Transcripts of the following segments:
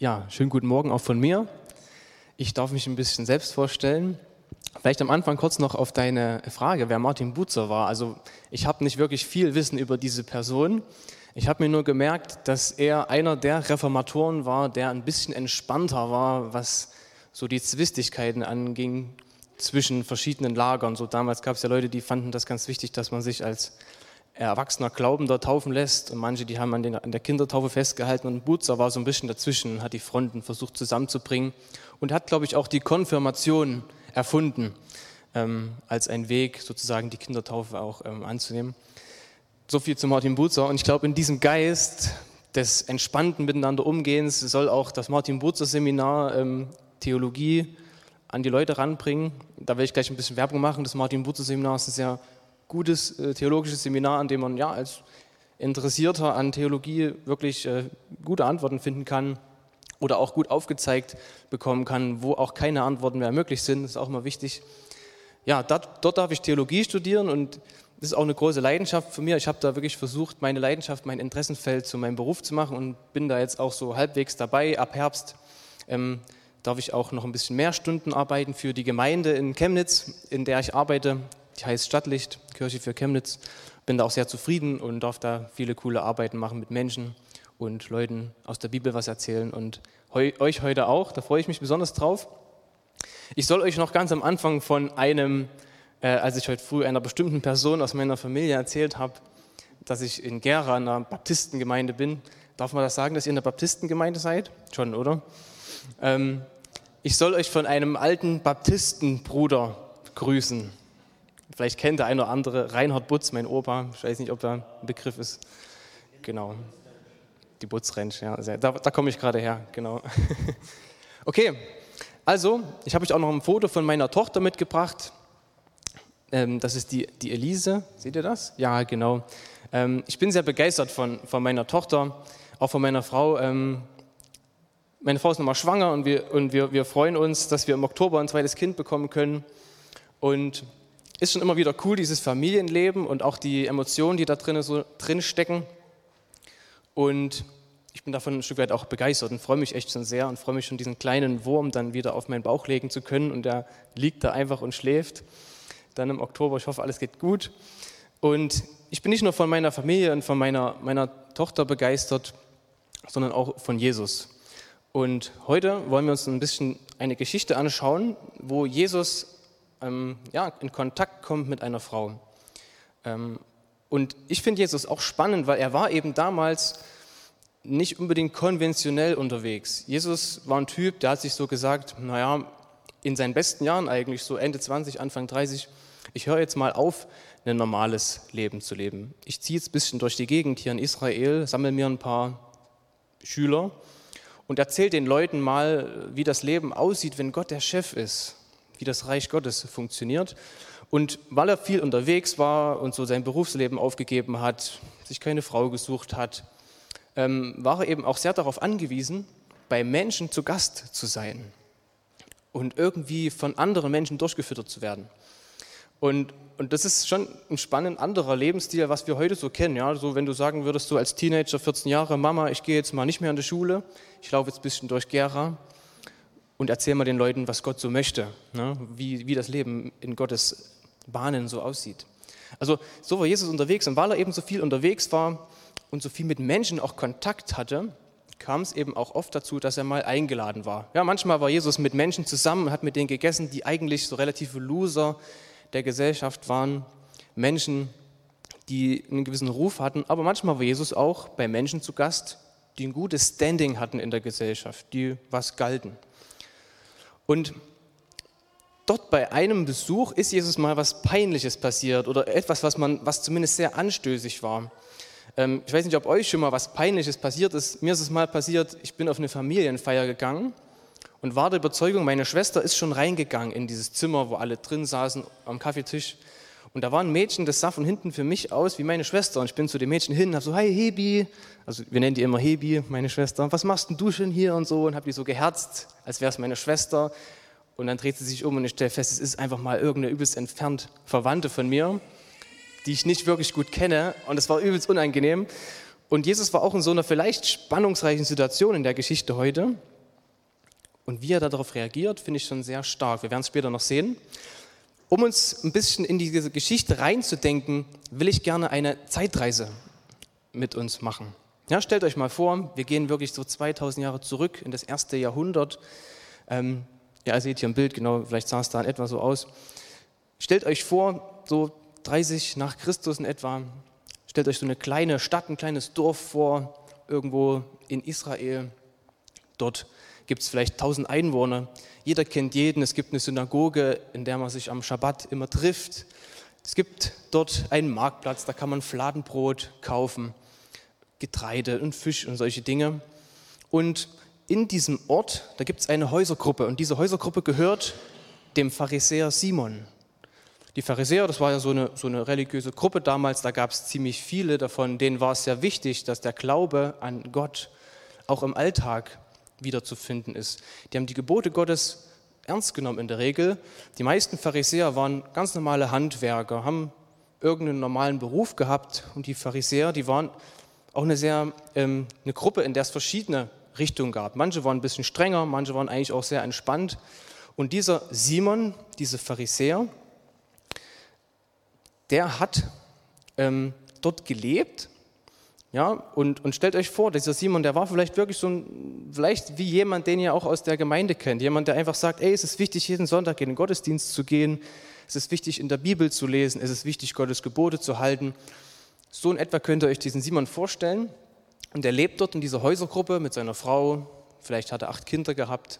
Ja, schönen guten Morgen auch von mir. Ich darf mich ein bisschen selbst vorstellen. Vielleicht am Anfang kurz noch auf deine Frage, wer Martin Butzer war. Also ich habe nicht wirklich viel Wissen über diese Person. Ich habe mir nur gemerkt, dass er einer der Reformatoren war, der ein bisschen entspannter war, was so die Zwistigkeiten anging zwischen verschiedenen Lagern. So damals gab es ja Leute, die fanden das ganz wichtig, dass man sich als erwachsener Glaubender taufen lässt und manche, die haben an, den, an der Kindertaufe festgehalten und Butzer war so ein bisschen dazwischen, hat die Fronten versucht zusammenzubringen und hat, glaube ich, auch die Konfirmation erfunden, ähm, als ein Weg sozusagen die Kindertaufe auch ähm, anzunehmen. So viel zu Martin Butzer und ich glaube, in diesem Geist des entspannten Miteinander Umgehens soll auch das Martin Butzer Seminar ähm, Theologie an die Leute ranbringen. Da will ich gleich ein bisschen Werbung machen. Das Martin Butzer Seminar ist ein sehr gutes äh, theologisches Seminar, an dem man ja als Interessierter an Theologie wirklich äh, gute Antworten finden kann oder auch gut aufgezeigt bekommen kann, wo auch keine Antworten mehr möglich sind. Das ist auch immer wichtig. Ja, dort, dort darf ich Theologie studieren und das ist auch eine große Leidenschaft von mir. Ich habe da wirklich versucht, meine Leidenschaft, mein Interessenfeld zu meinem Beruf zu machen und bin da jetzt auch so halbwegs dabei. Ab Herbst ähm, darf ich auch noch ein bisschen mehr Stunden arbeiten für die Gemeinde in Chemnitz, in der ich arbeite die heißt Stadtlicht, Kirche für Chemnitz. Bin da auch sehr zufrieden und darf da viele coole Arbeiten machen mit Menschen und Leuten aus der Bibel was erzählen und heu, euch heute auch. Da freue ich mich besonders drauf. Ich soll euch noch ganz am Anfang von einem, äh, als ich heute früh einer bestimmten Person aus meiner Familie erzählt habe, dass ich in Gera in einer Baptistengemeinde bin. Darf man das sagen, dass ihr in der Baptistengemeinde seid? Schon, oder? Ähm, ich soll euch von einem alten Baptistenbruder grüßen. Vielleicht kennt der eine oder andere Reinhard Butz, mein Opa. Ich weiß nicht, ob er ein Begriff ist. Genau. Die Butzrench, ja. Da, da komme ich gerade her, genau. Okay, also, ich habe euch auch noch ein Foto von meiner Tochter mitgebracht. Ähm, das ist die, die Elise. Seht ihr das? Ja, genau. Ähm, ich bin sehr begeistert von, von meiner Tochter, auch von meiner Frau. Ähm, meine Frau ist nochmal schwanger und, wir, und wir, wir freuen uns, dass wir im Oktober ein zweites Kind bekommen können. Und ist schon immer wieder cool, dieses Familienleben und auch die Emotionen, die da drin, so drin stecken. Und ich bin davon ein Stück weit auch begeistert und freue mich echt schon sehr und freue mich schon, diesen kleinen Wurm dann wieder auf meinen Bauch legen zu können. Und der liegt da einfach und schläft. Dann im Oktober, ich hoffe, alles geht gut. Und ich bin nicht nur von meiner Familie und von meiner, meiner Tochter begeistert, sondern auch von Jesus. Und heute wollen wir uns ein bisschen eine Geschichte anschauen, wo Jesus ähm, ja, in Kontakt kommt mit einer Frau. Ähm, und ich finde Jesus auch spannend, weil er war eben damals nicht unbedingt konventionell unterwegs. Jesus war ein Typ, der hat sich so gesagt, naja, in seinen besten Jahren eigentlich, so Ende 20, Anfang 30, ich höre jetzt mal auf, ein normales Leben zu leben. Ich ziehe jetzt ein bisschen durch die Gegend hier in Israel, sammle mir ein paar Schüler und erzähle den Leuten mal, wie das Leben aussieht, wenn Gott der Chef ist wie das Reich Gottes funktioniert. Und weil er viel unterwegs war und so sein Berufsleben aufgegeben hat, sich keine Frau gesucht hat, ähm, war er eben auch sehr darauf angewiesen, bei Menschen zu Gast zu sein und irgendwie von anderen Menschen durchgefüttert zu werden. Und, und das ist schon ein spannend anderer Lebensstil, was wir heute so kennen. Ja? So, wenn du sagen würdest, so als Teenager, 14 Jahre, Mama, ich gehe jetzt mal nicht mehr in die Schule, ich laufe jetzt ein bisschen durch Gera, und erzähl mal den Leuten, was Gott so möchte, ne? wie, wie das Leben in Gottes Bahnen so aussieht. Also so war Jesus unterwegs und weil er eben so viel unterwegs war und so viel mit Menschen auch Kontakt hatte, kam es eben auch oft dazu, dass er mal eingeladen war. Ja, manchmal war Jesus mit Menschen zusammen und hat mit denen gegessen, die eigentlich so relative Loser der Gesellschaft waren, Menschen, die einen gewissen Ruf hatten, aber manchmal war Jesus auch bei Menschen zu Gast, die ein gutes Standing hatten in der Gesellschaft, die was galten. Und dort bei einem Besuch ist Jesus mal was Peinliches passiert oder etwas, was, man, was zumindest sehr anstößig war. Ähm, ich weiß nicht, ob euch schon mal was Peinliches passiert ist. Mir ist es mal passiert, ich bin auf eine Familienfeier gegangen und war der Überzeugung, meine Schwester ist schon reingegangen in dieses Zimmer, wo alle drin saßen am Kaffeetisch. Und da war ein Mädchen, das sah von hinten für mich aus wie meine Schwester. Und ich bin zu dem Mädchen hin und habe so, hi Hebi, also wir nennen die immer Hebi, meine Schwester, was machst denn du schon hier und so? Und habe die so geherzt, als wäre es meine Schwester. Und dann dreht sie sich um und ich stelle fest, es ist einfach mal irgendeine übelst entfernt Verwandte von mir, die ich nicht wirklich gut kenne. Und es war übelst unangenehm. Und Jesus war auch in so einer vielleicht spannungsreichen Situation in der Geschichte heute. Und wie er darauf reagiert, finde ich schon sehr stark. Wir werden es später noch sehen. Um uns ein bisschen in diese Geschichte reinzudenken, will ich gerne eine Zeitreise mit uns machen. Ja, stellt euch mal vor, wir gehen wirklich so 2000 Jahre zurück in das erste Jahrhundert. Ähm, ja, ihr seht hier ein Bild, genau, vielleicht sah es da in etwa so aus. Stellt euch vor, so 30 nach Christus in etwa, stellt euch so eine kleine Stadt, ein kleines Dorf vor, irgendwo in Israel. Dort gibt es vielleicht 1000 Einwohner. Jeder kennt jeden. Es gibt eine Synagoge, in der man sich am Schabbat immer trifft. Es gibt dort einen Marktplatz, da kann man Fladenbrot kaufen. Getreide und Fisch und solche Dinge. Und in diesem Ort, da gibt es eine Häusergruppe und diese Häusergruppe gehört dem Pharisäer Simon. Die Pharisäer, das war ja so eine, so eine religiöse Gruppe damals, da gab es ziemlich viele davon, denen war es sehr wichtig, dass der Glaube an Gott auch im Alltag wiederzufinden ist. Die haben die Gebote Gottes ernst genommen in der Regel. Die meisten Pharisäer waren ganz normale Handwerker, haben irgendeinen normalen Beruf gehabt und die Pharisäer, die waren auch eine sehr ähm, eine Gruppe, in der es verschiedene Richtungen gab. Manche waren ein bisschen strenger, manche waren eigentlich auch sehr entspannt. Und dieser Simon, dieser Pharisäer, der hat ähm, dort gelebt. Ja, und, und stellt euch vor, dieser Simon, der war vielleicht wirklich so ein, vielleicht wie jemand, den ihr auch aus der Gemeinde kennt. Jemand, der einfach sagt, ey, es ist wichtig, jeden Sonntag in den Gottesdienst zu gehen. Es ist wichtig, in der Bibel zu lesen. Es ist wichtig, Gottes Gebote zu halten. So in etwa könnt ihr euch diesen Simon vorstellen. Und er lebt dort in dieser Häusergruppe mit seiner Frau. Vielleicht hat er acht Kinder gehabt.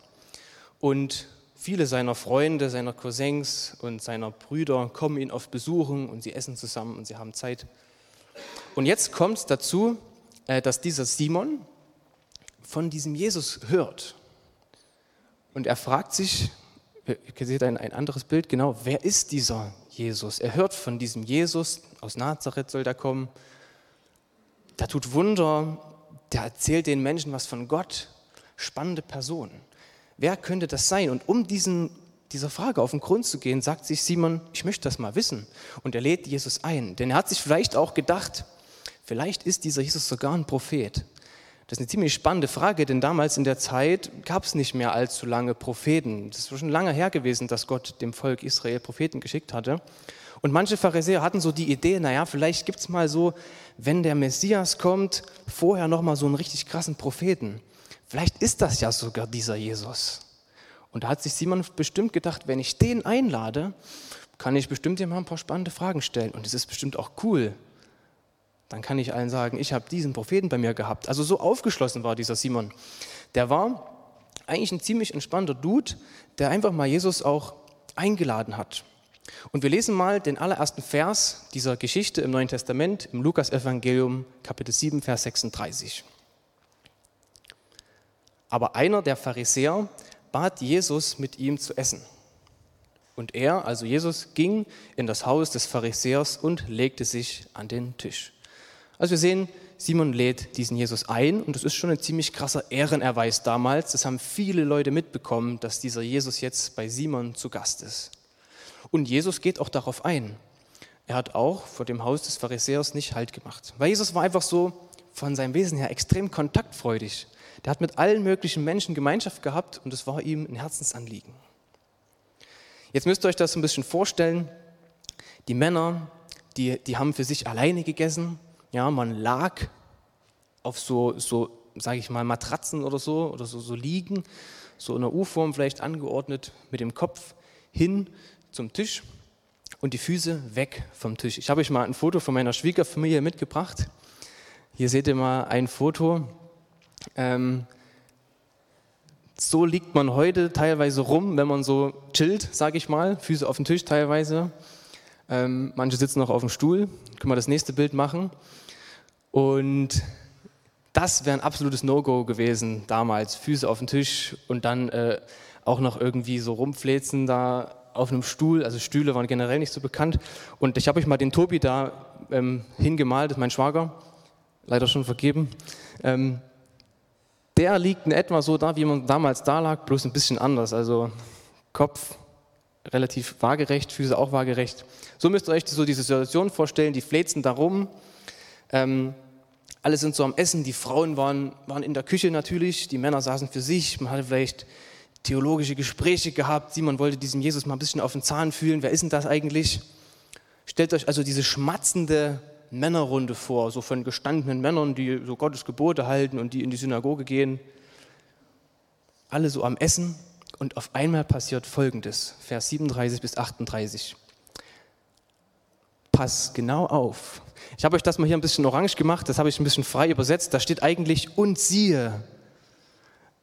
Und viele seiner Freunde, seiner Cousins und seiner Brüder kommen ihn oft besuchen und sie essen zusammen und sie haben Zeit. Und jetzt kommt es dazu, äh, dass dieser Simon von diesem Jesus hört. Und er fragt sich, ihr seht ein, ein anderes Bild, genau, wer ist dieser Jesus? Er hört von diesem Jesus, aus Nazareth soll der kommen, der tut Wunder, der erzählt den Menschen was von Gott, spannende Person. Wer könnte das sein? Und um diesen, dieser Frage auf den Grund zu gehen, sagt sich Simon, ich möchte das mal wissen. Und er lädt Jesus ein, denn er hat sich vielleicht auch gedacht, vielleicht ist dieser Jesus sogar ein Prophet. Das ist eine ziemlich spannende Frage, denn damals in der Zeit gab es nicht mehr allzu lange Propheten. Das war schon lange her gewesen, dass Gott dem Volk Israel Propheten geschickt hatte. Und manche Pharisäer hatten so die Idee, naja, vielleicht gibt es mal so, wenn der Messias kommt, vorher nochmal so einen richtig krassen Propheten. Vielleicht ist das ja sogar dieser Jesus. Und da hat sich Simon bestimmt gedacht, wenn ich den einlade, kann ich bestimmt ihm mal ein paar spannende Fragen stellen. Und es ist bestimmt auch cool. Dann kann ich allen sagen, ich habe diesen Propheten bei mir gehabt. Also so aufgeschlossen war dieser Simon. Der war eigentlich ein ziemlich entspannter Dude, der einfach mal Jesus auch eingeladen hat. Und wir lesen mal den allerersten Vers dieser Geschichte im Neuen Testament, im Lukas-Evangelium, Kapitel 7, Vers 36. Aber einer der Pharisäer bat Jesus, mit ihm zu essen. Und er, also Jesus, ging in das Haus des Pharisäers und legte sich an den Tisch. Also wir sehen, Simon lädt diesen Jesus ein und das ist schon ein ziemlich krasser Ehrenerweis damals. Das haben viele Leute mitbekommen, dass dieser Jesus jetzt bei Simon zu Gast ist. Und Jesus geht auch darauf ein. Er hat auch vor dem Haus des Pharisäers nicht Halt gemacht. Weil Jesus war einfach so von seinem Wesen her extrem kontaktfreudig. Der hat mit allen möglichen Menschen Gemeinschaft gehabt und es war ihm ein Herzensanliegen. Jetzt müsst ihr euch das ein bisschen vorstellen. Die Männer, die, die haben für sich alleine gegessen. Ja, man lag auf so, so sage ich mal, Matratzen oder so, oder so, so liegen, so in einer U-Form vielleicht angeordnet, mit dem Kopf hin zum Tisch und die Füße weg vom Tisch. Ich habe euch mal ein Foto von meiner Schwiegerfamilie mitgebracht. Hier seht ihr mal ein Foto. Ähm, so liegt man heute teilweise rum, wenn man so chillt, sage ich mal, Füße auf dem Tisch teilweise. Ähm, manche sitzen noch auf dem Stuhl. Können wir das nächste Bild machen? Und das wäre ein absolutes No-Go gewesen damals. Füße auf dem Tisch und dann äh, auch noch irgendwie so rumfläzen da auf einem Stuhl, also Stühle waren generell nicht so bekannt. Und ich habe euch mal den Tobi da ähm, hingemalt, das ist mein Schwager, leider schon vergeben. Ähm, der liegt in etwa so da, wie man damals da lag, bloß ein bisschen anders. Also Kopf relativ waagerecht, Füße auch waagerecht. So müsst ihr euch so diese Situation vorstellen, die fläzen da rum. Ähm, alle sind so am Essen, die Frauen waren, waren in der Küche natürlich, die Männer saßen für sich, man hatte vielleicht theologische Gespräche gehabt, Simon wollte diesem Jesus mal ein bisschen auf den Zahn fühlen, wer ist denn das eigentlich? Stellt euch also diese schmatzende Männerrunde vor, so von gestandenen Männern, die so Gottes Gebote halten und die in die Synagoge gehen. Alle so am Essen und auf einmal passiert Folgendes, Vers 37 bis 38. Pass genau auf. Ich habe euch das mal hier ein bisschen orange gemacht, das habe ich ein bisschen frei übersetzt. Da steht eigentlich und siehe.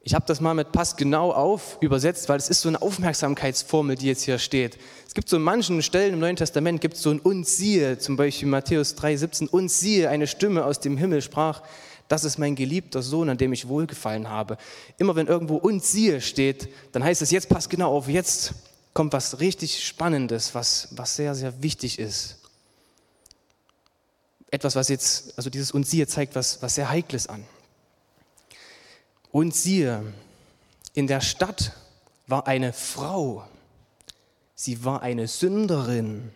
Ich habe das mal mit Pass genau auf übersetzt, weil es ist so eine Aufmerksamkeitsformel, die jetzt hier steht. Es gibt so in manchen Stellen im Neuen Testament gibt es so ein und siehe, zum Beispiel Matthäus 3,17, und siehe, eine Stimme aus dem Himmel sprach, das ist mein geliebter Sohn, an dem ich wohlgefallen habe. Immer wenn irgendwo und siehe steht, dann heißt es, jetzt pass genau auf, jetzt kommt was richtig Spannendes, was, was sehr, sehr wichtig ist. Etwas, was jetzt, also dieses und siehe zeigt was, was sehr Heikles an. Und siehe, in der Stadt war eine Frau. Sie war eine Sünderin.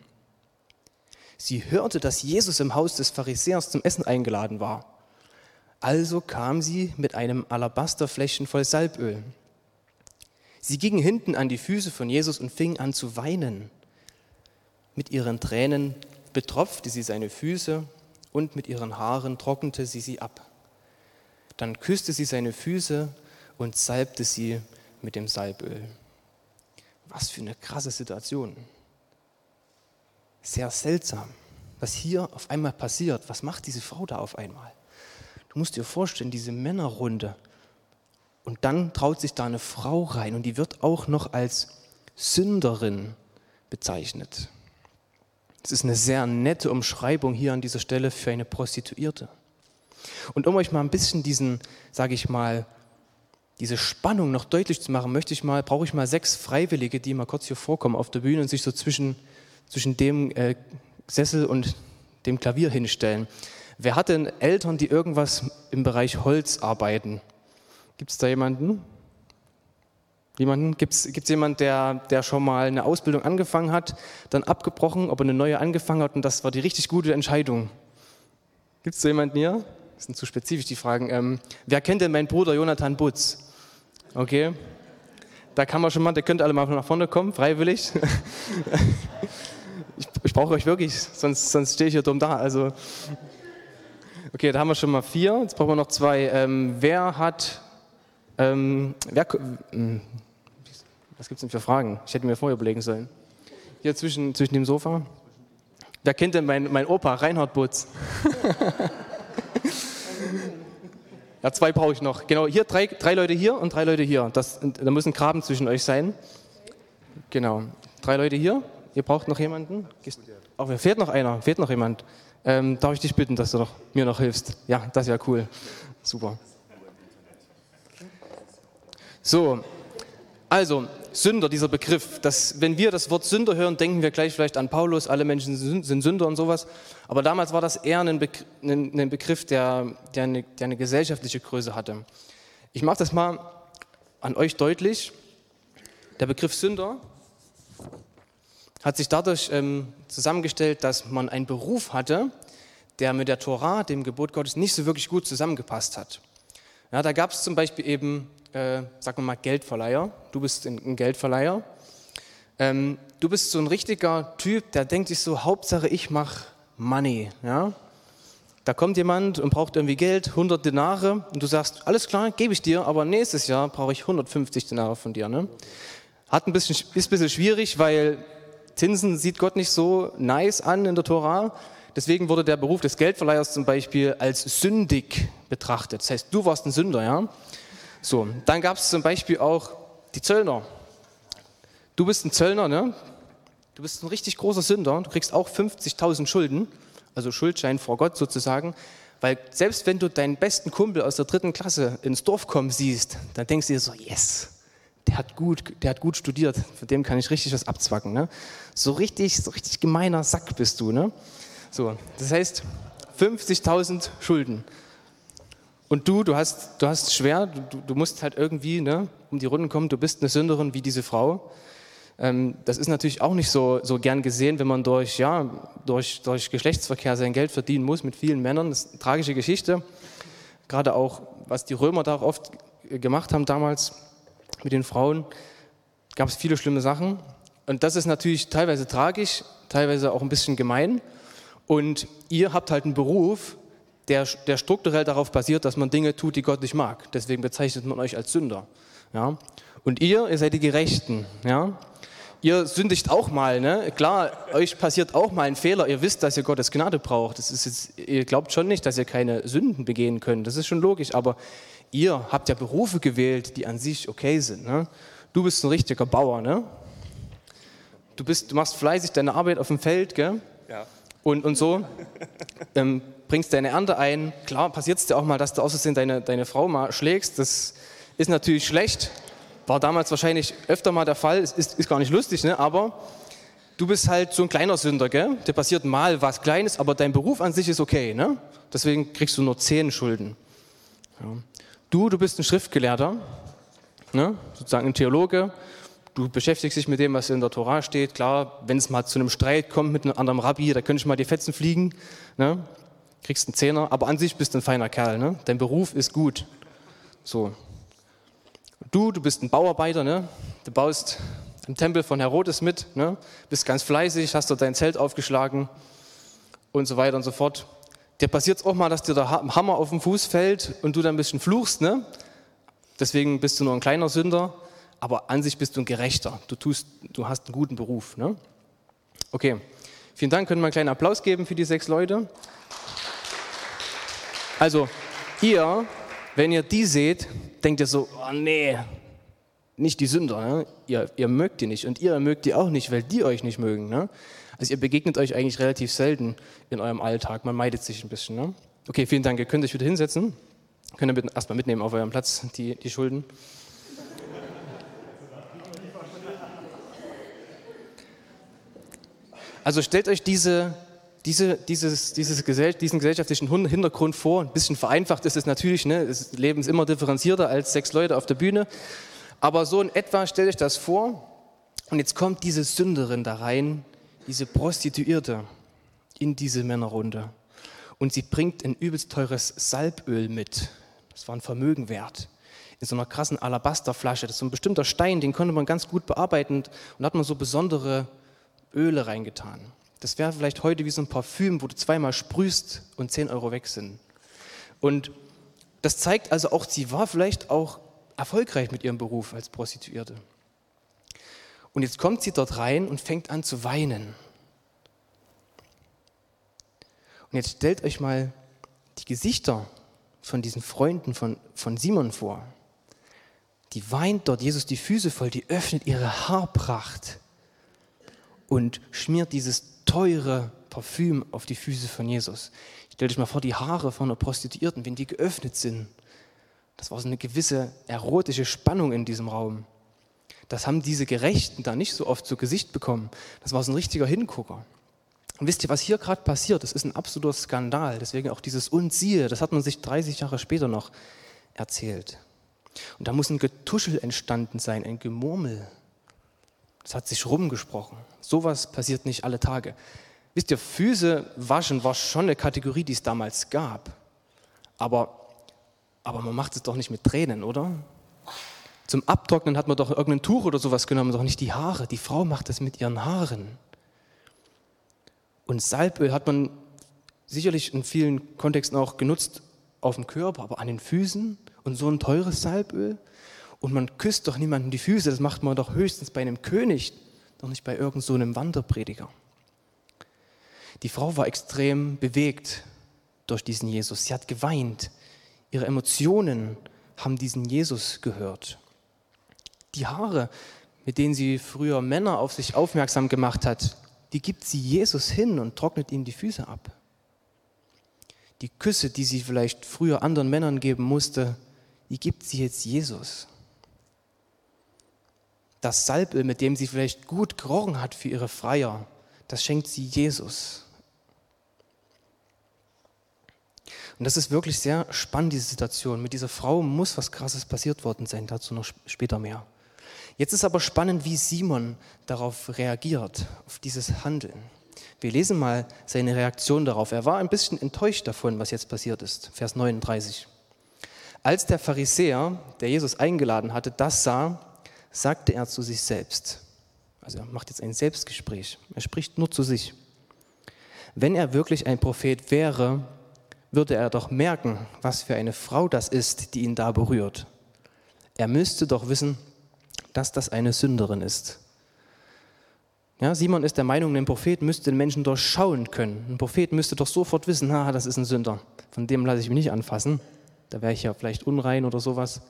Sie hörte, dass Jesus im Haus des Pharisäers zum Essen eingeladen war. Also kam sie mit einem Alabasterfläschchen voll Salböl. Sie ging hinten an die Füße von Jesus und fing an zu weinen. Mit ihren Tränen betropfte sie seine Füße und mit ihren Haaren trocknete sie sie ab. Dann küsste sie seine Füße und salbte sie mit dem Salböl. Was für eine krasse Situation. Sehr seltsam, was hier auf einmal passiert. Was macht diese Frau da auf einmal? Du musst dir vorstellen, diese Männerrunde. Und dann traut sich da eine Frau rein und die wird auch noch als Sünderin bezeichnet. Das ist eine sehr nette Umschreibung hier an dieser Stelle für eine Prostituierte. Und um euch mal ein bisschen diesen, sage ich mal, diese Spannung noch deutlich zu machen, möchte ich mal, brauche ich mal sechs Freiwillige, die mal kurz hier vorkommen auf der Bühne und sich so zwischen, zwischen dem äh, Sessel und dem Klavier hinstellen. Wer hat denn Eltern, die irgendwas im Bereich Holz arbeiten? Gibt es da jemanden? Jemanden? Gibt es jemanden, der, der schon mal eine Ausbildung angefangen hat, dann abgebrochen, aber eine neue angefangen hat und das war die richtig gute Entscheidung? Gibt es da jemanden hier? Das sind zu spezifisch die Fragen. Ähm, wer kennt denn meinen Bruder Jonathan Butz? Okay. Da kann man schon mal, der könnte alle mal nach vorne kommen, freiwillig. ich, ich brauche euch wirklich, sonst, sonst stehe ich hier dumm da. Also, okay, da haben wir schon mal vier. Jetzt brauchen wir noch zwei. Ähm, wer hat, ähm, wer, hm, was gibt es denn für Fragen? Ich hätte mir vorher überlegen sollen. Hier zwischen, zwischen dem Sofa. Wer kennt denn mein, mein Opa, Reinhard Butz? Ja, zwei brauche ich noch. Genau, hier drei, drei Leute hier und drei Leute hier. Das, da muss ein Graben zwischen euch sein. Genau. Drei Leute hier. Ihr braucht noch jemanden? Auch oh, fehlt noch einer. Fehlt noch jemand. Ähm, darf ich dich bitten, dass du noch, mir noch hilfst? Ja, das wäre cool. Super. So, also Sünder, dieser Begriff. Das, wenn wir das Wort Sünder hören, denken wir gleich vielleicht an Paulus, alle Menschen sind Sünder und sowas. Aber damals war das eher ein, Begriff, ein Begriff der, der, eine, der eine gesellschaftliche Größe hatte. Ich mache das mal an euch deutlich. Der Begriff Sünder hat sich dadurch ähm, zusammengestellt, dass man einen Beruf hatte, der mit der Tora, dem Gebot Gottes, nicht so wirklich gut zusammengepasst hat. Ja, da gab es zum Beispiel eben äh, sagen wir mal, Geldverleiher. Du bist ein, Geldverleiher. Ähm, du bist so ein richtiger Typ, der denkt sich so, Hauptsache ich mache Money. Ja? Da kommt jemand und braucht irgendwie Geld, 100 Denare und du sagst, alles klar, gebe ich dir, aber nächstes Jahr brauche ich 150 Denare von dir. Ne? Hat ein bisschen, ist ein bisschen schwierig, weil Zinsen sieht Gott nicht so nice an in der Tora. Deswegen wurde der Beruf des Geldverleihers zum Beispiel als sündig betrachtet. Das heißt, du warst ein Sünder, ja. So, dann gab es zum Beispiel auch die Zöllner. Du bist ein Zöllner, ne? Du bist ein richtig großer Sünder. Du kriegst auch 50.000 Schulden, also Schuldschein vor Gott sozusagen. Weil selbst wenn du deinen besten Kumpel aus der dritten Klasse ins Dorf kommen siehst, dann denkst du dir so, yes, der hat gut, der hat gut studiert, von dem kann ich richtig was abzwacken. Ne? So richtig, so richtig gemeiner Sack bist du. Ne? So, das heißt 50.000 Schulden. Und du, du hast, du hast schwer, du, du musst halt irgendwie ne, um die Runden kommen, du bist eine Sünderin wie diese Frau. Ähm, das ist natürlich auch nicht so, so gern gesehen, wenn man durch, ja, durch, durch Geschlechtsverkehr sein Geld verdienen muss mit vielen Männern. Das ist eine tragische Geschichte. Gerade auch, was die Römer da auch oft gemacht haben damals mit den Frauen, gab es viele schlimme Sachen. Und das ist natürlich teilweise tragisch, teilweise auch ein bisschen gemein. Und ihr habt halt einen Beruf, der, der strukturell darauf basiert, dass man Dinge tut, die Gott nicht mag. Deswegen bezeichnet man euch als Sünder. Ja? Und ihr, ihr seid die Gerechten. Ja? Ihr sündigt auch mal, ne? Klar, euch passiert auch mal ein Fehler. Ihr wisst, dass ihr Gottes Gnade braucht. Das ist jetzt, ihr glaubt schon nicht, dass ihr keine Sünden begehen könnt. Das ist schon logisch. Aber ihr habt ja Berufe gewählt, die an sich okay sind. Ne? Du bist ein richtiger Bauer, ne? Du, bist, du machst fleißig deine Arbeit auf dem Feld, gell? Ja. Und, und so ähm, bringst deine Ernte ein. Klar, passiert es dir auch mal, dass du außersehen deine, deine Frau mal schlägst. Das ist natürlich schlecht. War damals wahrscheinlich öfter mal der Fall. Ist, ist, ist gar nicht lustig, ne? aber du bist halt so ein kleiner Sünder. Gell? Dir passiert mal was Kleines, aber dein Beruf an sich ist okay. Ne? Deswegen kriegst du nur zehn Schulden. Ja. Du, du bist ein Schriftgelehrter ne? sozusagen ein Theologe, du beschäftigst dich mit dem, was in der Tora steht. Klar, wenn es mal zu einem Streit kommt mit einem anderen Rabbi, da könnte ich mal die Fetzen fliegen, ne? kriegst einen Zehner, aber an sich bist du ein feiner Kerl. Ne? Dein Beruf ist gut. So. Du, du bist ein Bauarbeiter, ne? du baust im Tempel von Herodes mit, ne? bist ganz fleißig, hast dort dein Zelt aufgeschlagen und so weiter und so fort. Dir passiert es auch mal, dass dir der Hammer auf den Fuß fällt und du dann ein bisschen fluchst, ne? Deswegen bist du nur ein kleiner Sünder, aber an sich bist du ein Gerechter. Du, tust, du hast einen guten Beruf. Ne? Okay, vielen Dank. Können wir einen kleinen Applaus geben für die sechs Leute? Also, ihr, wenn ihr die seht, denkt ihr so, oh nee, nicht die Sünder. Ne? Ihr, ihr mögt die nicht und ihr mögt die auch nicht, weil die euch nicht mögen. Ne? Also ihr begegnet euch eigentlich relativ selten in eurem Alltag. Man meidet sich ein bisschen. Ne? Okay, vielen Dank. Ihr könnt euch wieder hinsetzen. Könnt ihr erstmal mitnehmen auf eurem Platz, die, die Schulden. Also stellt euch diese, diese, dieses, dieses Gesell diesen gesellschaftlichen Hintergrund vor. Ein bisschen vereinfacht ist es natürlich, ne? das Leben ist immer differenzierter als sechs Leute auf der Bühne. Aber so in etwa stellt euch das vor. Und jetzt kommt diese Sünderin da rein, diese Prostituierte in diese Männerrunde. Und sie bringt ein übelst teures Salböl mit. Das war ein Vermögen wert. In so einer krassen Alabasterflasche. Das ist so ein bestimmter Stein, den konnte man ganz gut bearbeiten. Und da hat man so besondere Öle reingetan. Das wäre vielleicht heute wie so ein Parfüm, wo du zweimal sprühst und 10 Euro weg sind. Und das zeigt also auch, sie war vielleicht auch erfolgreich mit ihrem Beruf als Prostituierte. Und jetzt kommt sie dort rein und fängt an zu weinen. Und jetzt stellt euch mal die Gesichter von diesen Freunden von, von Simon vor. Die weint dort Jesus die Füße voll, die öffnet ihre Haarpracht und schmiert dieses teure Parfüm auf die Füße von Jesus. Stell dich mal vor, die Haare von einer Prostituierten, wenn die geöffnet sind. Das war so eine gewisse erotische Spannung in diesem Raum. Das haben diese Gerechten da nicht so oft zu Gesicht bekommen. Das war so ein richtiger Hingucker. Und wisst ihr, was hier gerade passiert? Das ist ein absoluter Skandal. Deswegen auch dieses Und siehe, das hat man sich 30 Jahre später noch erzählt. Und da muss ein Getuschel entstanden sein, ein Gemurmel. Das hat sich rumgesprochen. Sowas passiert nicht alle Tage. Wisst ihr, Füße waschen war schon eine Kategorie, die es damals gab. Aber, aber man macht es doch nicht mit Tränen, oder? Zum Abtrocknen hat man doch irgendein Tuch oder sowas genommen, doch nicht die Haare. Die Frau macht es mit ihren Haaren. Und Salböl hat man sicherlich in vielen Kontexten auch genutzt auf dem Körper, aber an den Füßen und so ein teures Salböl. Und man küsst doch niemanden die Füße, das macht man doch höchstens bei einem König, doch nicht bei irgendeinem so Wanderprediger. Die Frau war extrem bewegt durch diesen Jesus. Sie hat geweint. Ihre Emotionen haben diesen Jesus gehört. Die Haare, mit denen sie früher Männer auf sich aufmerksam gemacht hat, die gibt sie Jesus hin und trocknet ihm die Füße ab. Die Küsse, die sie vielleicht früher anderen Männern geben musste, die gibt sie jetzt Jesus. Das Salböl, mit dem sie vielleicht gut gerochen hat für ihre Freier, das schenkt sie Jesus. Und das ist wirklich sehr spannend, diese Situation. Mit dieser Frau muss was Krasses passiert worden sein, dazu noch später mehr. Jetzt ist aber spannend, wie Simon darauf reagiert, auf dieses Handeln. Wir lesen mal seine Reaktion darauf. Er war ein bisschen enttäuscht davon, was jetzt passiert ist. Vers 39. Als der Pharisäer, der Jesus eingeladen hatte, das sah, sagte er zu sich selbst. Also er macht jetzt ein Selbstgespräch. Er spricht nur zu sich. Wenn er wirklich ein Prophet wäre, würde er doch merken, was für eine Frau das ist, die ihn da berührt. Er müsste doch wissen, dass das eine Sünderin ist. Ja, Simon ist der Meinung, ein Prophet müsste den Menschen durchschauen können. Ein Prophet müsste doch sofort wissen, ha, das ist ein Sünder. Von dem lasse ich mich nicht anfassen. Da wäre ich ja vielleicht unrein oder sowas.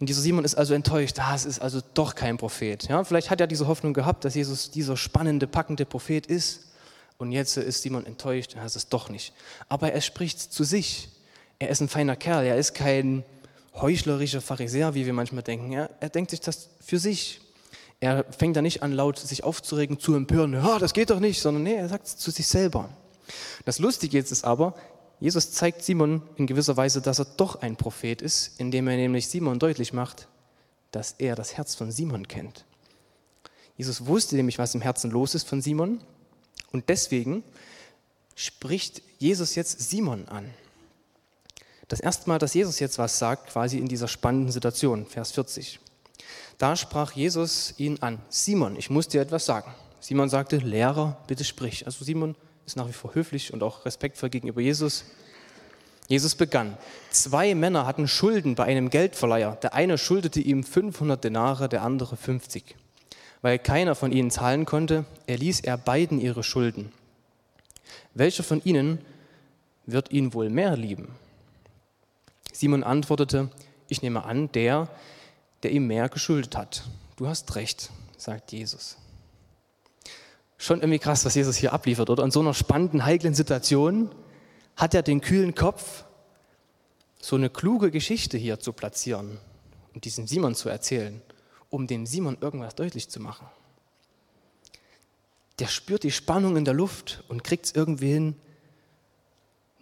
Und dieser Simon ist also enttäuscht, ah, es ist also doch kein Prophet. Ja, vielleicht hat er diese Hoffnung gehabt, dass Jesus dieser spannende, packende Prophet ist. Und jetzt ist Simon enttäuscht, ist es doch nicht. Aber er spricht zu sich. Er ist ein feiner Kerl, er ist kein heuchlerischer Pharisäer, wie wir manchmal denken. Er, er denkt sich das für sich. Er fängt da nicht an, laut sich aufzuregen, zu empören, ja, das geht doch nicht, sondern nee, er sagt es zu sich selber. Das Lustige jetzt ist aber, Jesus zeigt Simon in gewisser Weise, dass er doch ein Prophet ist, indem er nämlich Simon deutlich macht, dass er das Herz von Simon kennt. Jesus wusste nämlich, was im Herzen los ist von Simon und deswegen spricht Jesus jetzt Simon an. Das erste Mal, dass Jesus jetzt was sagt, quasi in dieser spannenden Situation, Vers 40. Da sprach Jesus ihn an, Simon, ich muss dir etwas sagen. Simon sagte, Lehrer, bitte sprich. Also Simon ist nach wie vor höflich und auch respektvoll gegenüber Jesus. Jesus begann. Zwei Männer hatten Schulden bei einem Geldverleiher. Der eine schuldete ihm 500 Denare, der andere 50. Weil keiner von ihnen zahlen konnte, erließ er beiden ihre Schulden. Welcher von ihnen wird ihn wohl mehr lieben? Simon antwortete, ich nehme an, der, der ihm mehr geschuldet hat. Du hast recht, sagt Jesus. Schon irgendwie krass, was Jesus hier abliefert, oder? In so einer spannenden, heiklen Situation hat er den kühlen Kopf, so eine kluge Geschichte hier zu platzieren und diesen Simon zu erzählen, um dem Simon irgendwas deutlich zu machen. Der spürt die Spannung in der Luft und kriegt es irgendwie hin,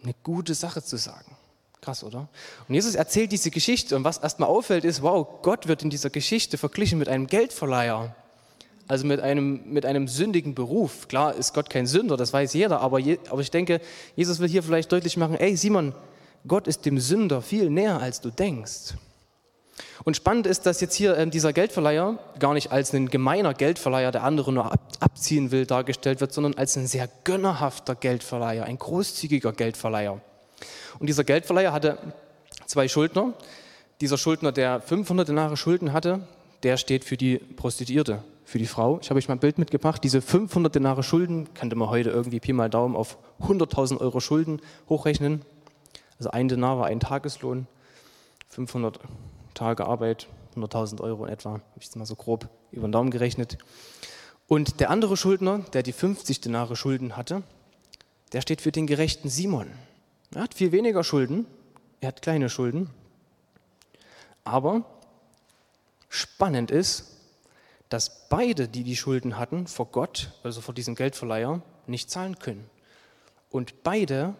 eine gute Sache zu sagen. Krass, oder? Und Jesus erzählt diese Geschichte und was erstmal auffällt ist, wow, Gott wird in dieser Geschichte verglichen mit einem Geldverleiher. Also mit einem, mit einem sündigen Beruf. Klar ist Gott kein Sünder, das weiß jeder, aber, je, aber ich denke, Jesus will hier vielleicht deutlich machen, ey Simon, Gott ist dem Sünder viel näher, als du denkst. Und spannend ist, dass jetzt hier äh, dieser Geldverleiher gar nicht als ein gemeiner Geldverleiher, der andere nur ab, abziehen will, dargestellt wird, sondern als ein sehr gönnerhafter Geldverleiher, ein großzügiger Geldverleiher. Und dieser Geldverleiher hatte zwei Schuldner. Dieser Schuldner, der 500 Denare Schulden hatte, der steht für die Prostituierte, für die Frau. Ich habe euch mal ein Bild mitgebracht. Diese 500 Denare Schulden, könnte man heute irgendwie Pi mal Daumen auf 100.000 Euro Schulden hochrechnen. Also ein Denar war ein Tageslohn, 500 Tage Arbeit, 100.000 Euro in etwa, habe ich jetzt mal so grob über den Daumen gerechnet. Und der andere Schuldner, der die 50 Denare Schulden hatte, der steht für den gerechten Simon. Er hat viel weniger Schulden, er hat kleine Schulden. Aber spannend ist, dass beide, die die Schulden hatten, vor Gott, also vor diesem Geldverleiher, nicht zahlen können. Und beide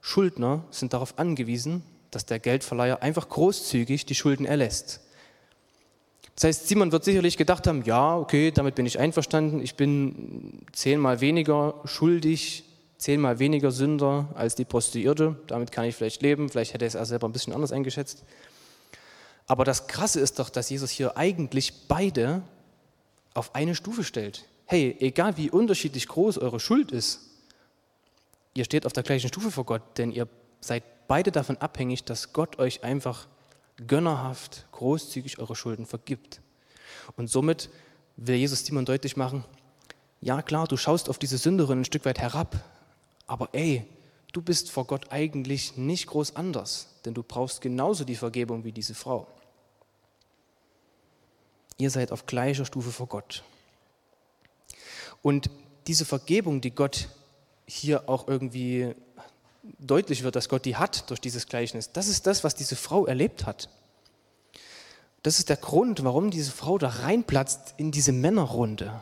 Schuldner sind darauf angewiesen, dass der Geldverleiher einfach großzügig die Schulden erlässt. Das heißt, Simon wird sicherlich gedacht haben, ja, okay, damit bin ich einverstanden, ich bin zehnmal weniger schuldig zehnmal weniger Sünder als die Prostituierte. Damit kann ich vielleicht leben. Vielleicht hätte er es er selber ein bisschen anders eingeschätzt. Aber das Krasse ist doch, dass Jesus hier eigentlich beide auf eine Stufe stellt. Hey, egal wie unterschiedlich groß eure Schuld ist, ihr steht auf der gleichen Stufe vor Gott, denn ihr seid beide davon abhängig, dass Gott euch einfach gönnerhaft, großzügig eure Schulden vergibt. Und somit will Jesus Simon deutlich machen, ja klar, du schaust auf diese Sünderin ein Stück weit herab, aber ey, du bist vor Gott eigentlich nicht groß anders, denn du brauchst genauso die Vergebung wie diese Frau. Ihr seid auf gleicher Stufe vor Gott. Und diese Vergebung, die Gott hier auch irgendwie deutlich wird, dass Gott die hat durch dieses Gleichnis, das ist das, was diese Frau erlebt hat. Das ist der Grund, warum diese Frau da reinplatzt in diese Männerrunde.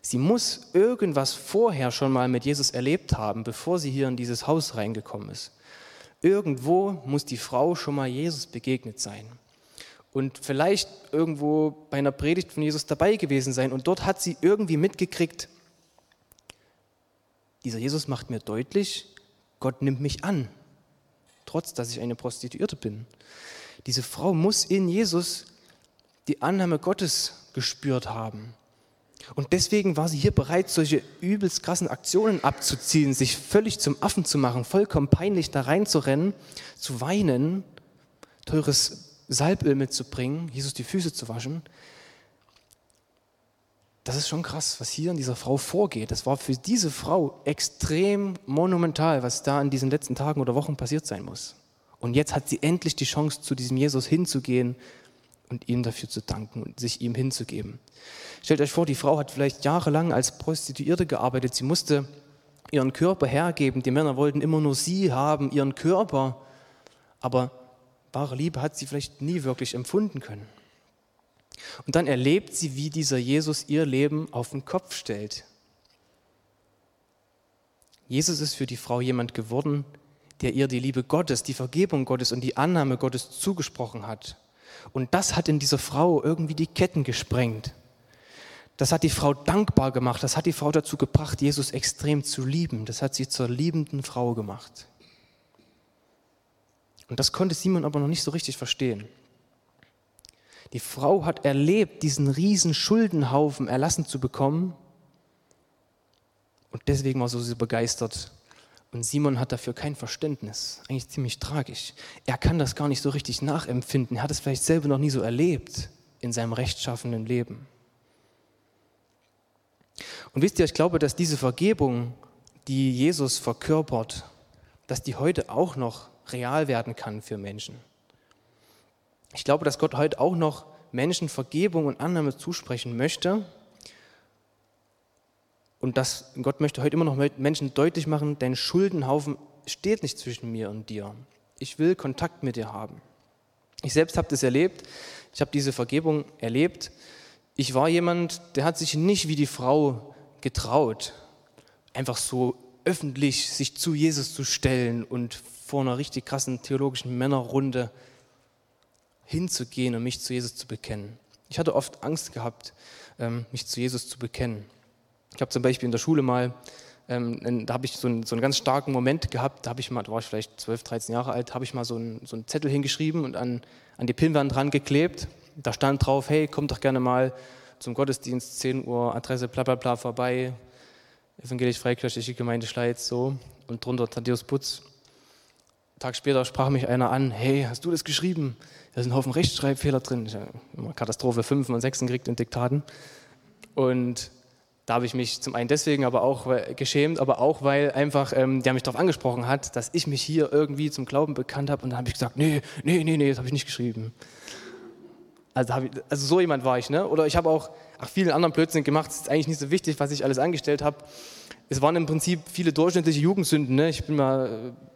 Sie muss irgendwas vorher schon mal mit Jesus erlebt haben, bevor sie hier in dieses Haus reingekommen ist. Irgendwo muss die Frau schon mal Jesus begegnet sein. Und vielleicht irgendwo bei einer Predigt von Jesus dabei gewesen sein. Und dort hat sie irgendwie mitgekriegt, dieser Jesus macht mir deutlich, Gott nimmt mich an, trotz dass ich eine Prostituierte bin. Diese Frau muss in Jesus die Annahme Gottes gespürt haben. Und deswegen war sie hier bereit, solche übelst krassen Aktionen abzuziehen, sich völlig zum Affen zu machen, vollkommen peinlich da reinzurennen, zu weinen, teures Salböl mitzubringen, Jesus die Füße zu waschen. Das ist schon krass, was hier in dieser Frau vorgeht. Das war für diese Frau extrem monumental, was da in diesen letzten Tagen oder Wochen passiert sein muss. Und jetzt hat sie endlich die Chance, zu diesem Jesus hinzugehen und ihm dafür zu danken und sich ihm hinzugeben. Stellt euch vor, die Frau hat vielleicht jahrelang als Prostituierte gearbeitet. Sie musste ihren Körper hergeben. Die Männer wollten immer nur sie haben, ihren Körper. Aber wahre Liebe hat sie vielleicht nie wirklich empfunden können. Und dann erlebt sie, wie dieser Jesus ihr Leben auf den Kopf stellt. Jesus ist für die Frau jemand geworden, der ihr die Liebe Gottes, die Vergebung Gottes und die Annahme Gottes zugesprochen hat. Und das hat in dieser Frau irgendwie die Ketten gesprengt. Das hat die Frau dankbar gemacht. Das hat die Frau dazu gebracht, Jesus extrem zu lieben. Das hat sie zur liebenden Frau gemacht. Und das konnte Simon aber noch nicht so richtig verstehen. Die Frau hat erlebt, diesen riesen Schuldenhaufen erlassen zu bekommen. Und deswegen war sie so begeistert. Und Simon hat dafür kein Verständnis. Eigentlich ziemlich tragisch. Er kann das gar nicht so richtig nachempfinden. Er hat es vielleicht selber noch nie so erlebt in seinem rechtschaffenden Leben. Und wisst ihr, ich glaube, dass diese Vergebung, die Jesus verkörpert, dass die heute auch noch real werden kann für Menschen. Ich glaube, dass Gott heute auch noch Menschen Vergebung und Annahme zusprechen möchte. Und dass Gott möchte heute immer noch Menschen deutlich machen, dein Schuldenhaufen steht nicht zwischen mir und dir. Ich will Kontakt mit dir haben. Ich selbst habe das erlebt. Ich habe diese Vergebung erlebt. Ich war jemand, der hat sich nicht wie die Frau getraut, einfach so öffentlich sich zu Jesus zu stellen und vor einer richtig krassen theologischen Männerrunde hinzugehen und mich zu Jesus zu bekennen. Ich hatte oft Angst gehabt, ähm, mich zu Jesus zu bekennen. Ich habe zum Beispiel in der Schule mal, ähm, da habe ich so einen, so einen, ganz starken Moment gehabt, da habe ich mal, da war ich vielleicht 12, 13 Jahre alt, habe ich mal so einen, so einen Zettel hingeschrieben und an, an die Pinnwand dran geklebt. Da stand drauf, hey, komm doch gerne mal zum Gottesdienst, 10 Uhr, Adresse bla bla bla vorbei, evangelisch freikirchliche Gemeinde Schleiz, so, und drunter Thaddeus Putz. Tag später sprach mich einer an, hey, hast du das geschrieben? Da sind ein Haufen Rechtschreibfehler drin. Ich immer Katastrophe 5 und 6 gekriegt in Diktaten. Und da habe ich mich zum einen deswegen aber auch geschämt, aber auch weil einfach ähm, der mich darauf angesprochen hat, dass ich mich hier irgendwie zum Glauben bekannt habe. Und dann habe ich gesagt, nee, nee, nee, nee, das habe ich nicht geschrieben. Also, ich, also so jemand war ich. Ne? Oder ich habe auch ach, vielen anderen Blödsinn gemacht. Es ist eigentlich nicht so wichtig, was ich alles angestellt habe. Es waren im Prinzip viele durchschnittliche Jugendsünden. Ne? Ich bin mal äh,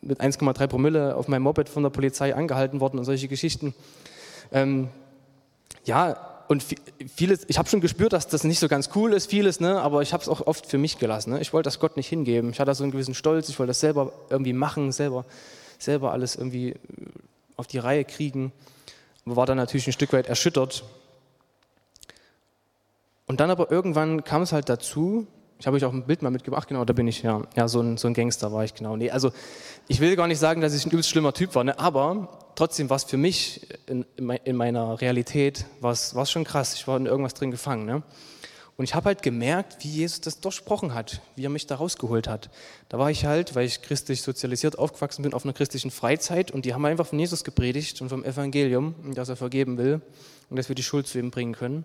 mit 1,3 Promille auf meinem Moped von der Polizei angehalten worden und solche Geschichten. Ähm, ja, und vieles, ich habe schon gespürt, dass das nicht so ganz cool ist, vieles, ne? aber ich habe es auch oft für mich gelassen. Ne? Ich wollte das Gott nicht hingeben. Ich hatte so einen gewissen Stolz, ich wollte das selber irgendwie machen, selber, selber alles irgendwie auf die Reihe kriegen war dann natürlich ein Stück weit erschüttert. Und dann aber irgendwann kam es halt dazu, ich habe euch auch ein Bild mal mitgebracht, genau, da bin ich, ja, ja so, ein, so ein Gangster war ich, genau. Nee, also ich will gar nicht sagen, dass ich ein übelst schlimmer Typ war, ne? aber trotzdem war es für mich in, in meiner Realität, war es schon krass, ich war in irgendwas drin gefangen. Ne? Und ich habe halt gemerkt, wie Jesus das durchsprochen hat, wie er mich da rausgeholt hat. Da war ich halt, weil ich christlich sozialisiert aufgewachsen bin, auf einer christlichen Freizeit und die haben einfach von Jesus gepredigt und vom Evangelium, dass er vergeben will und dass wir die Schuld zu ihm bringen können.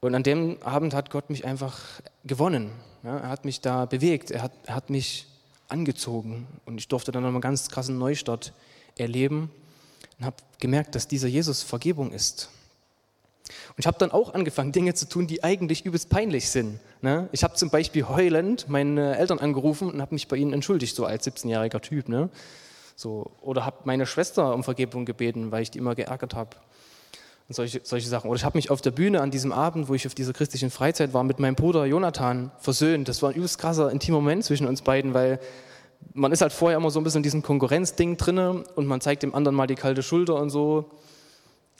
Und an dem Abend hat Gott mich einfach gewonnen. Ja, er hat mich da bewegt, er hat, er hat mich angezogen und ich durfte dann nochmal ganz krassen Neustart erleben und habe gemerkt, dass dieser Jesus Vergebung ist und ich habe dann auch angefangen, Dinge zu tun, die eigentlich übelst peinlich sind. Ne? Ich habe zum Beispiel heulend meine Eltern angerufen und habe mich bei ihnen entschuldigt, so als 17-jähriger Typ. Ne? So, oder habe meine Schwester um Vergebung gebeten, weil ich die immer geärgert habe. Und solche, solche Sachen. Oder ich habe mich auf der Bühne an diesem Abend, wo ich auf dieser christlichen Freizeit war, mit meinem Bruder Jonathan versöhnt. Das war ein übelst krasser, intimer Moment zwischen uns beiden, weil man ist halt vorher immer so ein bisschen in diesem Konkurrenzding drinne und man zeigt dem anderen mal die kalte Schulter und so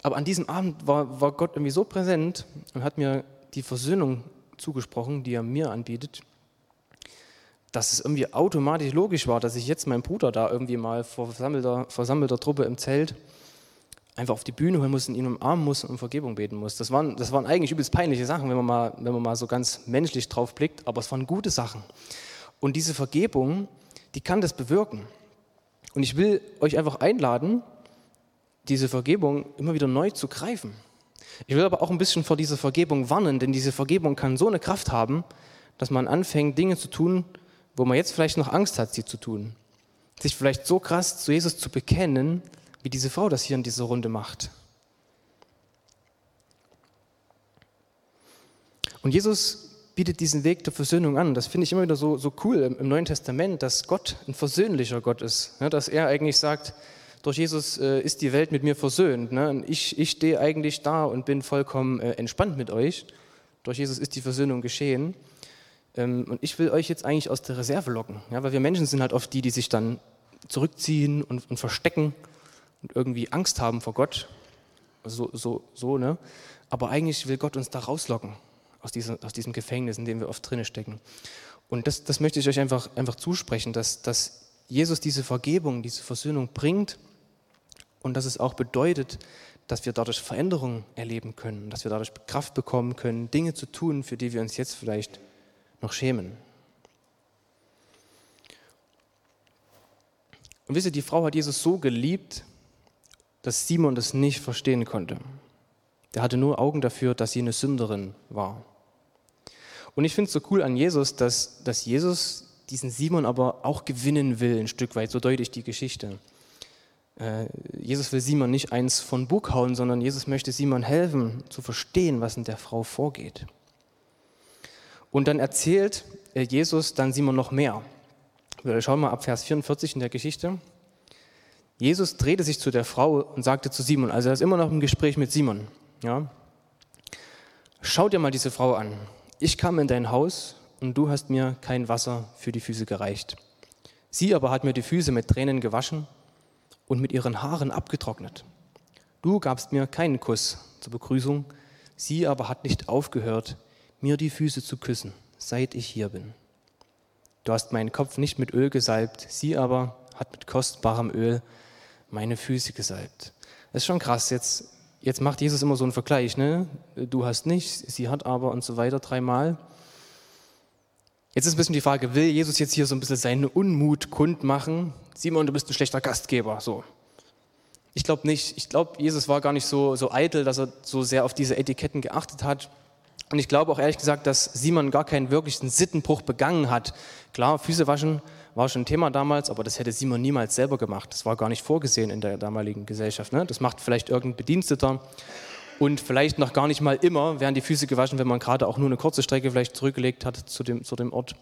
Aber an diesem Abend war, war Gott irgendwie so präsent und hat mir die Versöhnung zugesprochen, die er mir anbietet, dass es irgendwie automatisch logisch war, dass ich jetzt meinen Bruder da irgendwie mal vor versammelter, versammelter Truppe im Zelt einfach auf die Bühne holen muss und ihn umarmen muss und um Vergebung beten muss. Das waren, das waren eigentlich übelst peinliche Sachen, wenn man, mal, wenn man mal so ganz menschlich drauf blickt, aber es waren gute Sachen. Und diese Vergebung, die kann das bewirken. Und ich will euch einfach einladen, diese Vergebung immer wieder neu zu greifen. Ich will aber auch ein bisschen vor dieser Vergebung warnen, denn diese Vergebung kann so eine Kraft haben, dass man anfängt, Dinge zu tun, wo man jetzt vielleicht noch Angst hat, sie zu tun. Sich vielleicht so krass zu Jesus zu bekennen, wie diese Frau das hier in dieser Runde macht. Und Jesus bietet diesen Weg der Versöhnung an. Das finde ich immer wieder so, so cool im, Neuen Testament, dass Gott ein versöhnlicher Gott ist. Ja, dass er eigentlich sagt, durch Jesus äh, ist die Welt mit mir versöhnt. Ne? Ich, ich stehe eigentlich da und bin vollkommen äh, entspannt mit euch. Durch Jesus ist die Versöhnung geschehen. Ähm, und ich will euch jetzt eigentlich aus der Reserve locken, ja? weil wir Menschen sind halt oft die, die sich dann zurückziehen und, und verstecken und irgendwie Angst haben vor Gott. So, so, so, ne? Aber eigentlich will Gott uns da rauslocken aus, dieser, aus diesem Gefängnis, in dem wir oft drinne stecken. Und das, das möchte ich euch einfach, einfach zusprechen, dass, dass Jesus diese Vergebung, diese Versöhnung bringt und dass es auch bedeutet, dass wir dadurch Veränderungen erleben können, dass wir dadurch Kraft bekommen können, Dinge zu tun, für die wir uns jetzt vielleicht noch schämen. Und wisst ihr, die Frau hat Jesus so geliebt, dass Simon das nicht verstehen konnte. Der hatte nur Augen dafür, dass sie eine Sünderin war. Und ich finde es so cool an Jesus, dass, dass Jesus diesen Simon aber auch gewinnen will, ein Stück weit, so deutlich die Geschichte. Äh, Jesus will Simon nicht eins von Bug hauen, sondern Jesus möchte Simon helfen, zu verstehen, was in der Frau vorgeht. Und dann erzählt äh, Jesus dann Simon noch mehr. Wir schauen mal ab Vers 44 in der Geschichte. Jesus drehte sich zu der Frau und sagte zu Simon, also er ist immer noch im Gespräch mit Simon, ja, schau dir mal diese Frau an. Ich kam in dein Haus und du hast mir kein Wasser für die Füße gereicht. Sie aber hat mir die Füße mit Tränen gewaschen und mit ihren Haaren abgetrocknet. Du gabst mir keinen Kuss zur Begrüßung, sie aber hat nicht aufgehört, mir die Füße zu küssen, seit ich hier bin. Du hast meinen Kopf nicht mit Öl gesalbt, sie aber hat mit kostbarem Öl meine Füße gesalbt. Das ist schon krass. Jetzt, jetzt macht Jesus immer so einen Vergleich. Ne? Du hast nicht, sie hat aber und so weiter dreimal. Jetzt ist ein bisschen die Frage, will Jesus jetzt hier so ein bisschen seinen Unmut kundmachen? Simon, du bist ein schlechter Gastgeber. So. Ich glaube nicht. Ich glaube, Jesus war gar nicht so, so eitel, dass er so sehr auf diese Etiketten geachtet hat. Und ich glaube auch ehrlich gesagt, dass Simon gar keinen wirklichen Sittenbruch begangen hat. Klar, Füße waschen war schon ein Thema damals, aber das hätte Simon niemals selber gemacht. Das war gar nicht vorgesehen in der damaligen Gesellschaft. Ne? Das macht vielleicht irgendein Bediensteter und vielleicht noch gar nicht mal immer werden die Füße gewaschen, wenn man gerade auch nur eine kurze Strecke vielleicht zurückgelegt hat zu dem, zu dem Ort.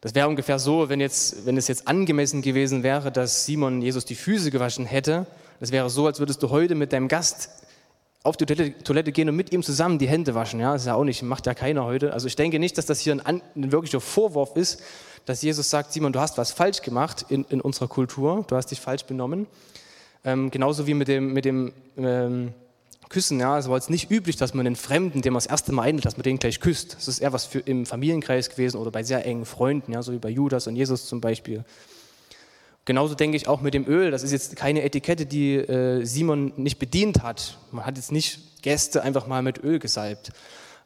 Das wäre ungefähr so, wenn, jetzt, wenn es jetzt angemessen gewesen wäre, dass Simon Jesus die Füße gewaschen hätte. Das wäre so, als würdest du heute mit deinem Gast auf die Toilette, gehen und mit ihm zusammen die Hände waschen. Ja, das ist ja auch nicht, macht ja keiner heute. Also ich denke nicht, dass das hier ein, ein wirklicher Vorwurf ist, dass Jesus sagt, Simon, du hast was falsch gemacht in, in unserer Kultur, du hast dich falsch benommen. Ähm, genauso wie mit dem, mit dem ähm, Küssen. Ja, es war jetzt nicht üblich, dass man den Fremden, dem man das erste Mal einlädt, dass man den gleich küsst. Das ist eher was für im Familienkreis gewesen oder bei sehr engen Freunden, ja, so wie bei Judas und Jesus zum Beispiel. Genauso denke ich auch mit dem Öl. Das ist jetzt keine Etikette, die äh, Simon nicht bedient hat. Man hat jetzt nicht Gäste einfach mal mit Öl gesalbt.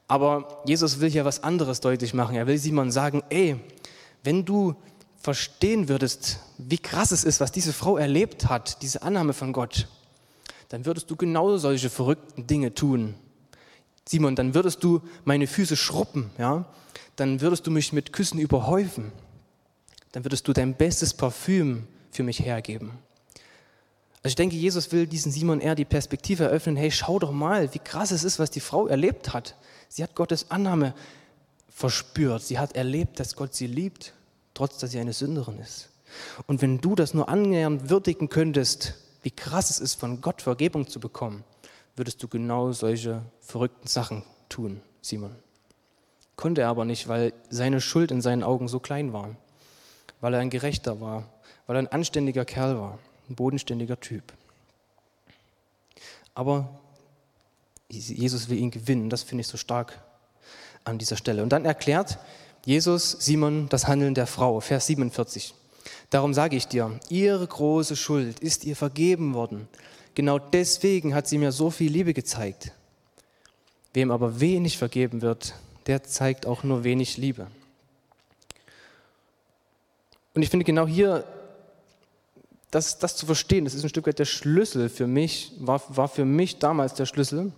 Aber Jesus will hier was anderes deutlich machen. Er will Simon sagen, ey, wenn du verstehen würdest, wie krass es ist, was diese Frau erlebt hat, diese Annahme von Gott, dann würdest du genau solche verrückten Dinge tun. Simon, dann würdest du meine Füße schruppen, ja? Dann würdest du mich mit Küssen überhäufen. Dann würdest du dein bestes Parfüm für mich hergeben. Also ich denke, Jesus will diesen Simon eher die Perspektive eröffnen, hey, schau doch mal, wie krass es ist, was die Frau erlebt hat. Sie hat Gottes Annahme verspürt. Sie hat erlebt, dass Gott sie liebt, trotz dass sie eine Sünderin ist. Und wenn du das nur annähernd würdigen könntest, wie krass es ist, von Gott Vergebung zu bekommen, würdest du genau solche verrückten Sachen tun, Simon. Konnte er aber nicht, weil seine Schuld in seinen Augen so klein war, weil er ein Gerechter war, weil er ein anständiger Kerl war, ein bodenständiger Typ. Aber Jesus will ihn gewinnen. Das finde ich so stark an dieser Stelle. Und dann erklärt Jesus Simon das Handeln der Frau, Vers 47. Darum sage ich dir, ihre große Schuld ist ihr vergeben worden. Genau deswegen hat sie mir so viel Liebe gezeigt. Wem aber wenig vergeben wird, der zeigt auch nur wenig Liebe. Und ich finde genau hier, das, das zu verstehen, das ist ein Stück weit der Schlüssel für mich, war, war für mich damals der Schlüssel,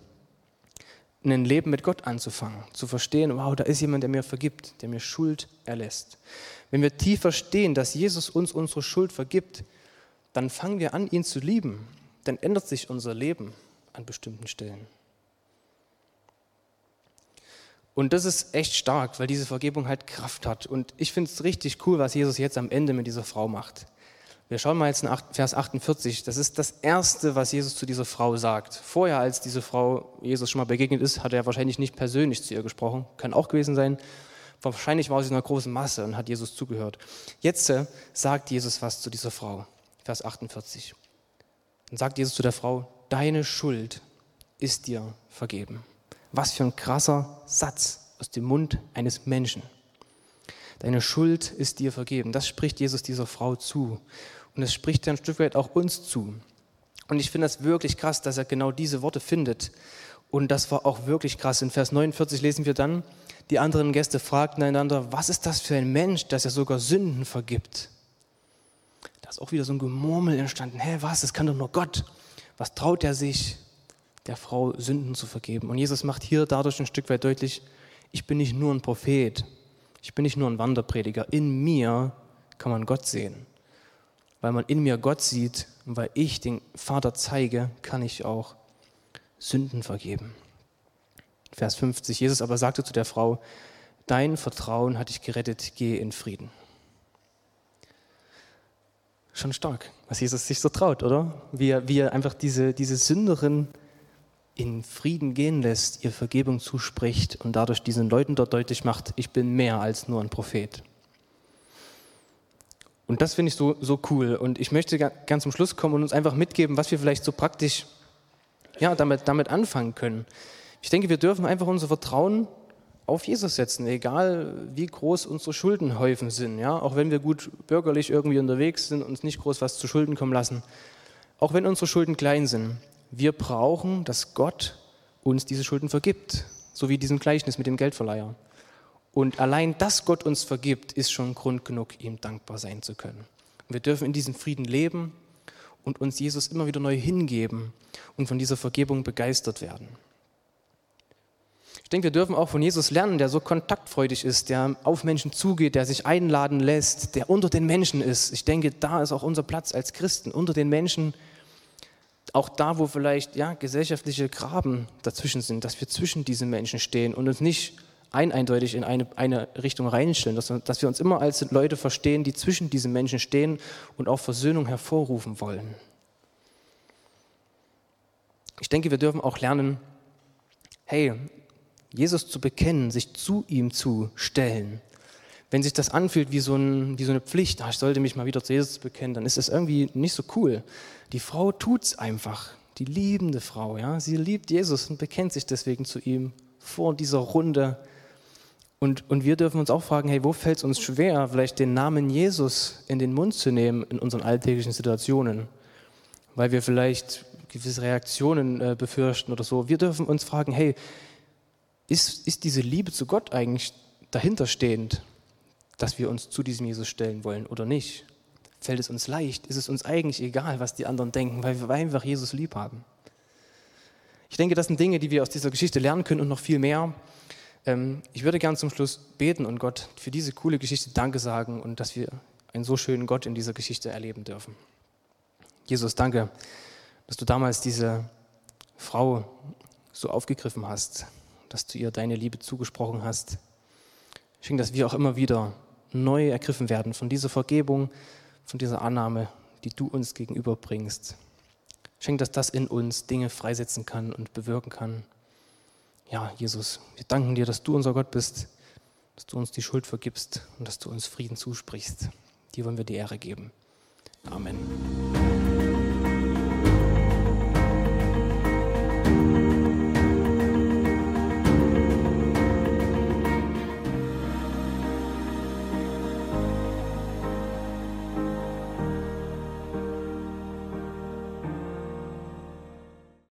ein Leben mit Gott anzufangen, zu verstehen, wow, da ist jemand, der mir vergibt, der mir Schuld erlässt. Wenn wir tief verstehen, dass Jesus uns unsere Schuld vergibt, dann fangen wir an, ihn zu lieben. Dann ändert sich unser Leben an bestimmten Stellen. Und das ist echt stark, weil diese Vergebung halt Kraft hat. Und ich finde es richtig cool, was Jesus jetzt am Ende mit dieser Frau macht. Wir schauen mal jetzt in Vers 48. Das ist das Erste, was Jesus zu dieser Frau sagt. Vorher, als diese Frau Jesus schon mal begegnet ist, hat er wahrscheinlich nicht persönlich zu ihr gesprochen. Kann auch gewesen sein. Wahrscheinlich war sie in einer großen Masse und hat Jesus zugehört. Jetzt äh, sagt Jesus was zu dieser Frau. Vers 48. Dann sagt Jesus zu der Frau, deine Schuld ist dir vergeben. Was für ein krasser Satz aus dem Mund eines Menschen. Deine Schuld ist dir vergeben. Das spricht Jesus dieser Frau zu. Und es spricht ein Stück weit auch uns zu. Und ich finde das wirklich krass, dass er genau diese Worte findet. Und das war auch wirklich krass. In Vers 49 lesen wir dann, die anderen Gäste fragten einander, was ist das für ein Mensch, dass er sogar Sünden vergibt? Da ist auch wieder so ein Gemurmel entstanden. Hä, was? Das kann doch nur Gott. Was traut er sich? der Frau Sünden zu vergeben. Und Jesus macht hier dadurch ein Stück weit deutlich, ich bin nicht nur ein Prophet, ich bin nicht nur ein Wanderprediger. In mir kann man Gott sehen. Weil man in mir Gott sieht und weil ich den Vater zeige, kann ich auch Sünden vergeben. Vers 50, Jesus aber sagte zu der Frau, dein Vertrauen hat dich gerettet, geh in Frieden. Schon stark, was Jesus sich so traut, oder? Wie er, wie er einfach diese, diese Sünderin in Frieden gehen lässt, ihr Vergebung zuspricht und dadurch diesen Leuten dort deutlich macht, ich bin mehr als nur ein Prophet. Und das finde ich so, so cool. Und ich möchte ganz zum Schluss kommen und uns einfach mitgeben, was wir vielleicht so praktisch ja, damit, damit anfangen können. Ich denke, wir dürfen einfach unser Vertrauen auf Jesus setzen, egal wie groß unsere Schuldenhäufen sind. Ja? Auch wenn wir gut bürgerlich irgendwie unterwegs sind, uns nicht groß was zu Schulden kommen lassen. Auch wenn unsere Schulden klein sind wir brauchen, dass Gott uns diese Schulden vergibt, so wie diesen Gleichnis mit dem Geldverleiher. Und allein, dass Gott uns vergibt, ist schon Grund genug, ihm dankbar sein zu können. wir dürfen in diesem Frieden leben und uns Jesus immer wieder neu hingeben und von dieser Vergebung begeistert werden. Ich denke, wir dürfen auch von Jesus lernen, der so kontaktfreudig ist, der auf Menschen zugeht, der sich einladen lässt, der unter den Menschen ist. Ich denke, da ist auch unser Platz als Christen, unter den Menschen, auch da, wo vielleicht ja, gesellschaftliche Graben dazwischen sind, dass wir zwischen diesen Menschen stehen und uns nicht ein eindeutig in eine, eine Richtung reinstellen, dass, dass wir uns immer als Leute verstehen, die zwischen diesen Menschen stehen und auch Versöhnung hervorrufen wollen. Ich denke, wir dürfen auch lernen, hey, Jesus zu bekennen, sich zu ihm zu stellen, wenn sich das anfühlt wie so, ein, wie so eine Pflicht, ach, ich sollte mich mal wieder zu Jesus bekennen, dann ist das irgendwie nicht so cool. Die Frau tut es einfach, die liebende Frau, ja, sie liebt Jesus und bekennt sich deswegen zu ihm vor dieser Runde. Und, und wir dürfen uns auch fragen, hey, wo fällt es uns schwer, vielleicht den Namen Jesus in den Mund zu nehmen in unseren alltäglichen Situationen? Weil wir vielleicht gewisse Reaktionen äh, befürchten oder so. Wir dürfen uns fragen, hey, ist, ist diese Liebe zu Gott eigentlich dahinterstehend? Dass wir uns zu diesem Jesus stellen wollen oder nicht? Fällt es uns leicht? Ist es uns eigentlich egal, was die anderen denken, weil wir einfach Jesus lieb haben? Ich denke, das sind Dinge, die wir aus dieser Geschichte lernen können und noch viel mehr. Ähm, ich würde gern zum Schluss beten und Gott für diese coole Geschichte Danke sagen und dass wir einen so schönen Gott in dieser Geschichte erleben dürfen. Jesus, danke, dass du damals diese Frau so aufgegriffen hast, dass du ihr deine Liebe zugesprochen hast. Ich denke, dass wir auch immer wieder neu ergriffen werden von dieser Vergebung, von dieser Annahme, die du uns gegenüberbringst. Schenk, dass das in uns Dinge freisetzen kann und bewirken kann. Ja, Jesus, wir danken dir, dass du unser Gott bist, dass du uns die Schuld vergibst und dass du uns Frieden zusprichst. Dir wollen wir die Ehre geben. Amen.